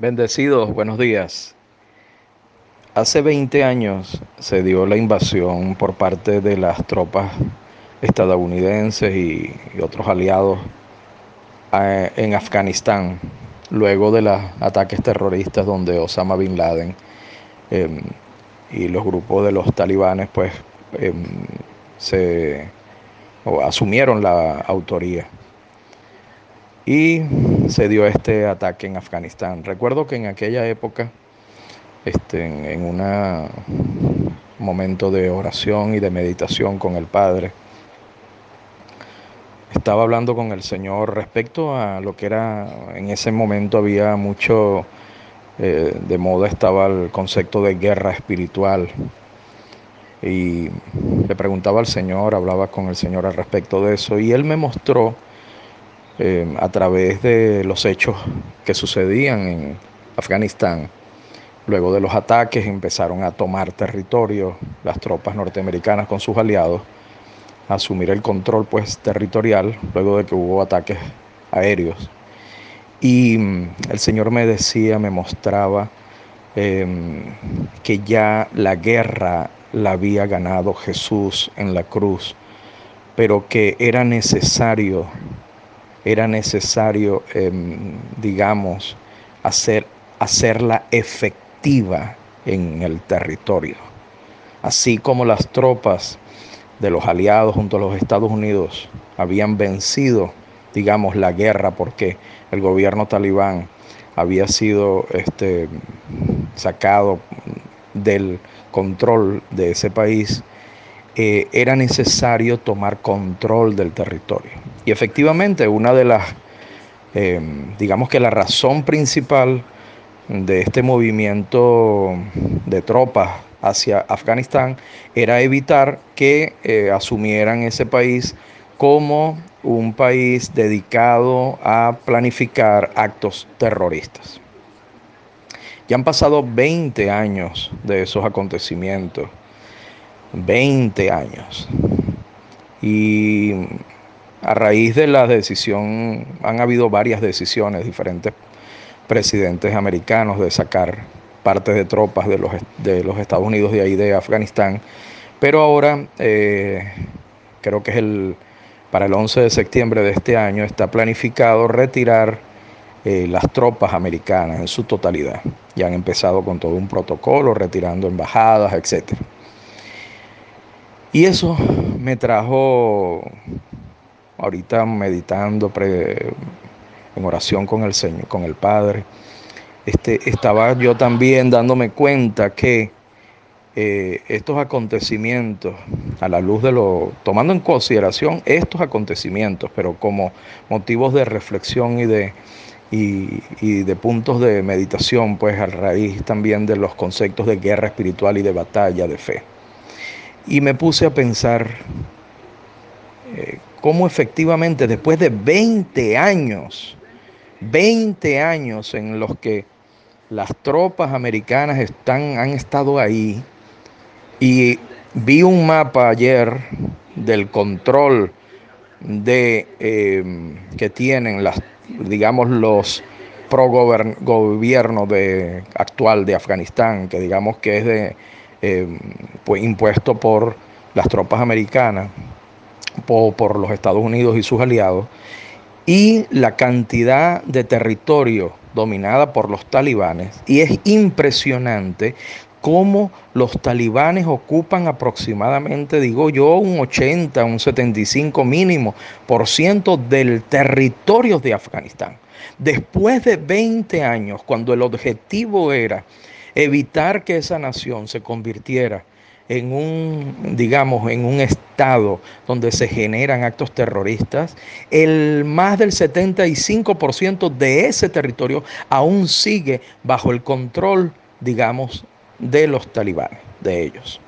Bendecidos, buenos días. Hace 20 años se dio la invasión por parte de las tropas estadounidenses y, otros aliados en Afganistán, luego de los ataques terroristas donde Osama Bin Laden em, y los grupos de los talibanes pues em, se asumieron la autoría y se dio este ataque en Afganistán. Recuerdo que en aquella época, este, en un momento de oración y de meditación con el Padre, estaba hablando con el Señor respecto a lo que era, en ese momento había mucho eh, de moda, estaba el concepto de guerra espiritual. Y le preguntaba al Señor, hablaba con el Señor al respecto de eso, y Él me mostró eh, a través de los hechos que sucedían en Afganistán. Luego de los ataques empezaron a tomar territorio las tropas norteamericanas con sus aliados, a asumir el control pues territorial luego de que hubo ataques aéreos. Y mm, el Señor me decía, me mostraba em, que ya la guerra la había ganado Jesús en la cruz, pero que era necesario era necesario, em, digamos, hacer, hacerla efectiva en el territorio. Así como las tropas de los aliados junto a los Estados Unidos habían vencido, digamos, la guerra porque el gobierno talibán había sido este, sacado del control de ese país, eh, era necesario tomar control del territorio. Y efectivamente, una de las, eh, digamos que la razón principal de este movimiento de tropas hacia Afganistán era evitar que eh, asumieran ese país como un país dedicado a planificar actos terroristas. Ya han pasado 20 años de esos acontecimientos 20 años. Y a raíz de la decisión, han habido varias decisiones, diferentes presidentes americanos de sacar partes de tropas de los, de los Estados Unidos de ahí de Afganistán. Pero ahora, eh, creo que es el, para el 11 de septiembre de este año, está planificado retirar eh, las tropas americanas en su totalidad. Ya han empezado con todo un protocolo, retirando embajadas, etcétera. Y eso me trajo, ahorita meditando en oración con el Señor, con el Padre, este, estaba yo también dándome cuenta que eh, estos acontecimientos, a la luz de lo, tomando en consideración estos acontecimientos, pero como motivos de reflexión y de, y, y, de puntos de meditación, pues a raíz también de los conceptos de guerra espiritual y de batalla de fe. Y me puse a pensar eh, cómo efectivamente después de 20 años, 20 años en los que las tropas americanas están, han estado ahí, y vi un mapa ayer del control de eh, que tienen las digamos los pro gobierno de actual de Afganistán que digamos que es de eh, pues, impuesto por las tropas americanas, por, por los Estados Unidos y sus aliados, y la cantidad de territorio dominada por los talibanes. Y es impresionante cómo los talibanes ocupan aproximadamente, digo yo, un 80, un 75 mínimo por ciento del territorio de Afganistán. Después de 20 años, cuando el objetivo era evitar que esa nación se convirtiera en un, digamos, en un estado donde se generan actos terroristas, el más del 75% de ese territorio aún sigue bajo el control, digamos, de los talibanes, de ellos.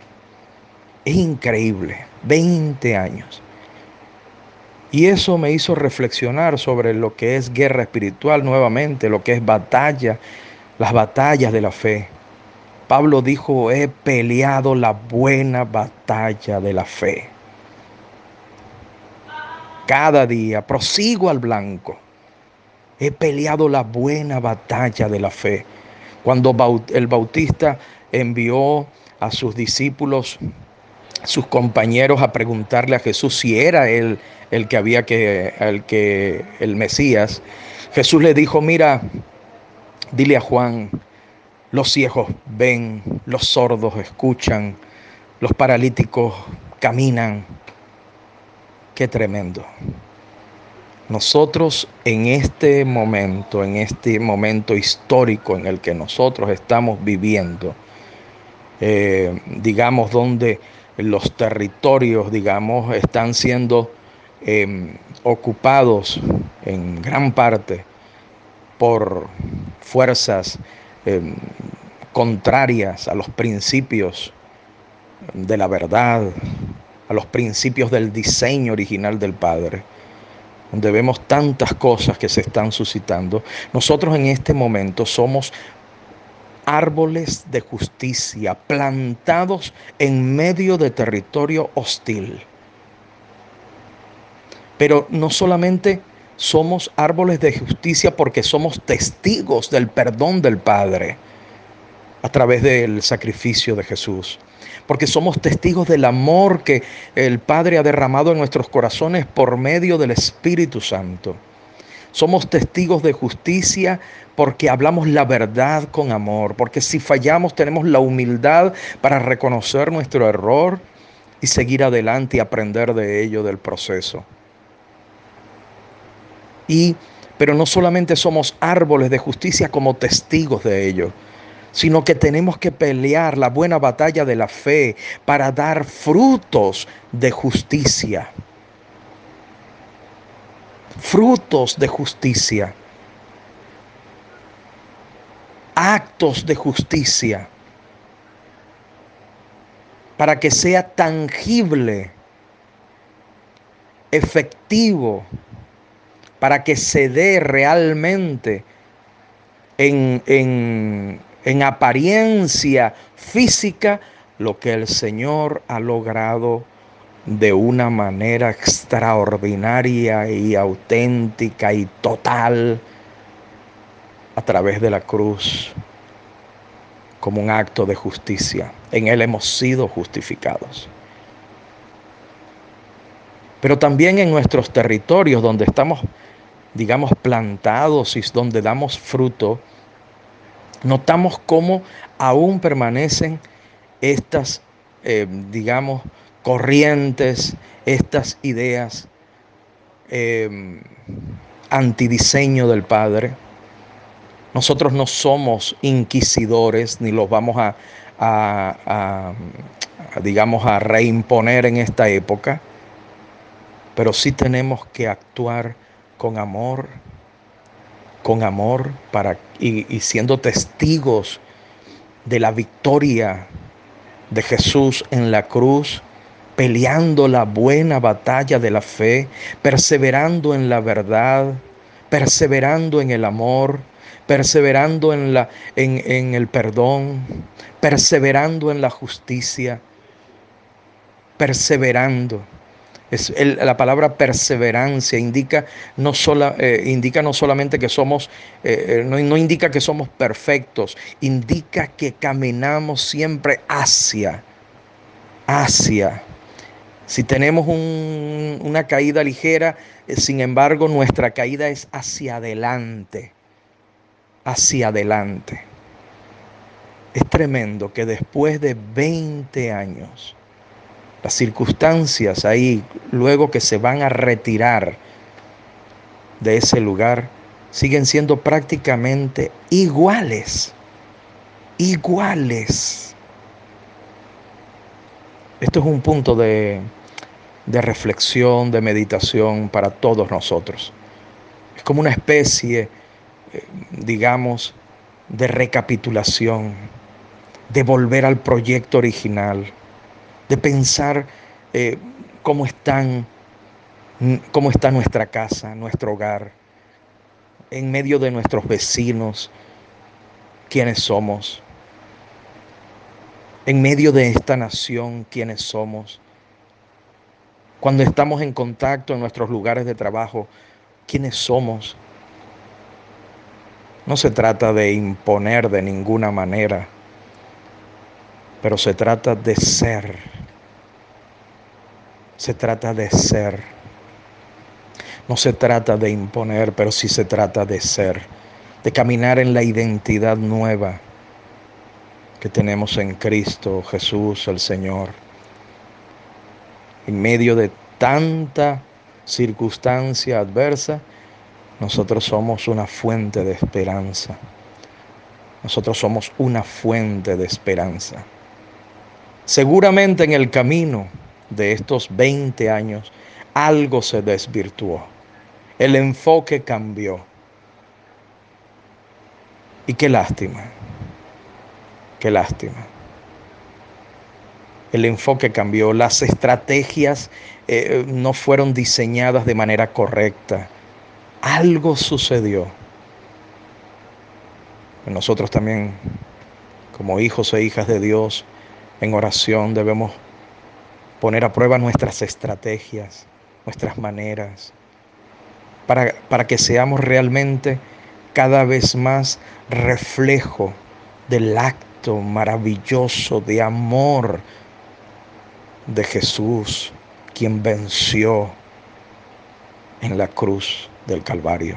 Es increíble, 20 años. Y eso me hizo reflexionar sobre lo que es guerra espiritual nuevamente, lo que es batalla, las batallas de la fe. Pablo dijo, he peleado la buena batalla de la fe. Cada día prosigo al blanco. he peleado la buena batalla de la fe. Cuando el Bautista envió a sus discípulos, sus compañeros, a preguntarle a Jesús si era él el que había que, el que, el Mesías, Jesús le dijo, mira, dile a Juan, los ciegos ven, los sordos escuchan, los paralíticos caminan. Qué tremendo. Nosotros en este momento, en este momento histórico en el que nosotros estamos viviendo, eh, digamos, donde los territorios, digamos, están siendo em, ocupados en gran parte por fuerzas em, contrarias a los principios de la verdad, a los principios del diseño original del Padre donde vemos tantas cosas que se están suscitando, nosotros en este momento somos árboles de justicia plantados en medio de territorio hostil. Pero no solamente somos árboles de justicia porque somos testigos del perdón del Padre a través del sacrificio de Jesús porque somos testigos del amor que el Padre ha derramado en nuestros corazones por medio del Espíritu Santo. Somos testigos de justicia porque hablamos la verdad con amor, porque si fallamos tenemos la humildad para reconocer nuestro error y seguir adelante y aprender de ello, del proceso. Y, pero no solamente somos árboles de justicia como testigos de ello, sino que tenemos que pelear la buena batalla de la fe para dar frutos de justicia. Frutos de justicia. Actos de justicia. Para que sea tangible, efectivo, para que se dé realmente en, en en apariencia física lo que el Señor ha logrado de una manera extraordinaria y auténtica y total a través de la cruz como un acto de justicia. En Él hemos sido justificados. Pero también en nuestros territorios donde estamos, digamos, plantados y donde damos fruto, notamos cómo aún permanecen estas, eh, digamos, corrientes, estas ideas eh, antidiseño del Padre. Nosotros no somos inquisidores ni los vamos a, a, digamos, a reimponer en esta época, pero sí tenemos que actuar con amor, con amor para, y, siendo testigos de la victoria de Jesús en la cruz, peleando la buena batalla de la fe, perseverando en la verdad, perseverando en el amor, perseverando en, la, en, en el perdón, perseverando en la justicia, perseverando la palabra perseverancia indica no, eh, indica no solamente que somos, eh, eh, no, no, indica que somos perfectos, indica que caminamos siempre hacia, hacia. Si tenemos una caída ligera, sin embargo, nuestra caída es hacia adelante, hacia adelante. Es tremendo que después de 20 años, las circunstancias ahí, luego que se van a retirar de ese lugar, siguen siendo prácticamente iguales, iguales. Esto es un punto de, de reflexión, de meditación para todos nosotros. Es como una especie, eh, digamos, de recapitulación, de volver al proyecto original de pensar eh, cómo están, cómo está nuestra casa, nuestro hogar, en medio de nuestros vecinos, quiénes somos, en medio de esta nación, quiénes somos, cuando estamos en contacto en nuestros lugares de trabajo, quiénes somos, No se trata de imponer de ninguna manera, pero se trata de ser. Se trata de ser. No se trata de imponer, pero sí se trata de ser, de caminar en la identidad nueva que tenemos en Cristo Jesús el Señor. En medio de tanta circunstancia adversa, nosotros somos una fuente de esperanza. Nosotros somos una fuente de esperanza. Seguramente en el camino de estos 20 años algo se desvirtuó. El enfoque cambió. Y qué lástima, qué lástima. El enfoque cambió, las estrategias eh, no fueron diseñadas de manera correcta algo sucedió. Nosotros también, como hijos e hijas de Dios, en oración debemos poner a prueba nuestras estrategias, nuestras maneras, para, para que seamos realmente cada vez más reflejo del acto maravilloso de amor de Jesús, quien venció en la cruz del Calvario.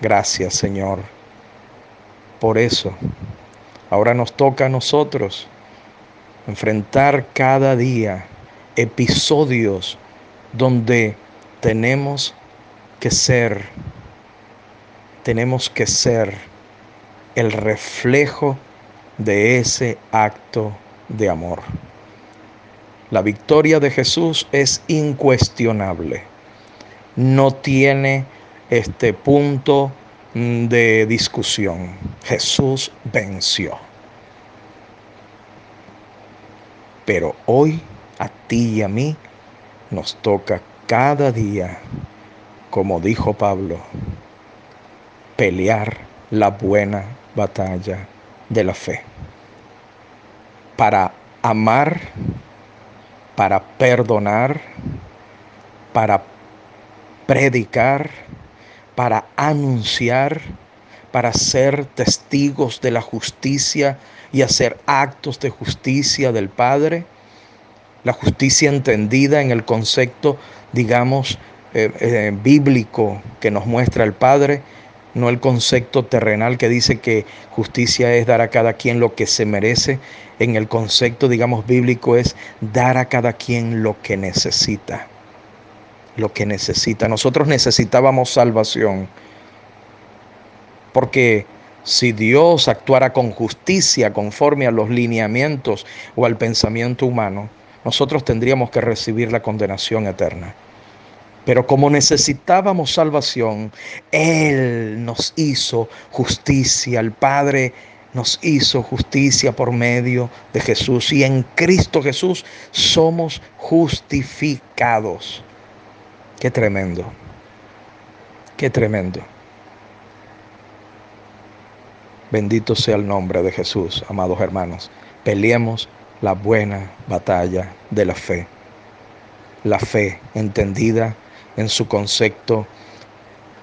Gracias Señor. Por eso, ahora nos toca a nosotros enfrentar cada día episodios donde tenemos que ser, tenemos que ser el reflejo de ese acto de amor. La victoria de Jesús es incuestionable. No tiene este punto mm, de discusión. Jesús venció. Pero hoy a ti y a mí nos toca cada día, como dijo Pablo, pelear la buena batalla de la fe. Para amar para perdonar, para predicar, para anunciar, para ser testigos de la justicia y hacer actos de justicia del Padre. La justicia entendida en el concepto, digamos, eh, eh, bíblico que nos muestra el Padre, no el concepto terrenal que dice que justicia es dar a cada quien lo que se merece. En el concepto, digamos, bíblico es dar a cada quien lo que necesita. Lo que necesita. Nosotros necesitábamos salvación. Porque si Dios actuara con justicia conforme a los lineamientos o al pensamiento humano, nosotros tendríamos que recibir la condenación eterna. Pero como necesitábamos salvación, Él nos hizo justicia. El Padre nos hizo justicia por medio de Jesús. Y en Cristo Jesús somos justificados. Qué tremendo. Qué tremendo. Bendito sea el nombre de Jesús, amados hermanos. Peleemos la buena batalla de la fe. La fe entendida en su concepto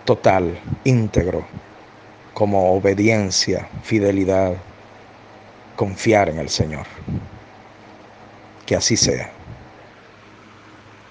total, íntegro, como obediencia, fidelidad, confiar en el Señor. Que así sea.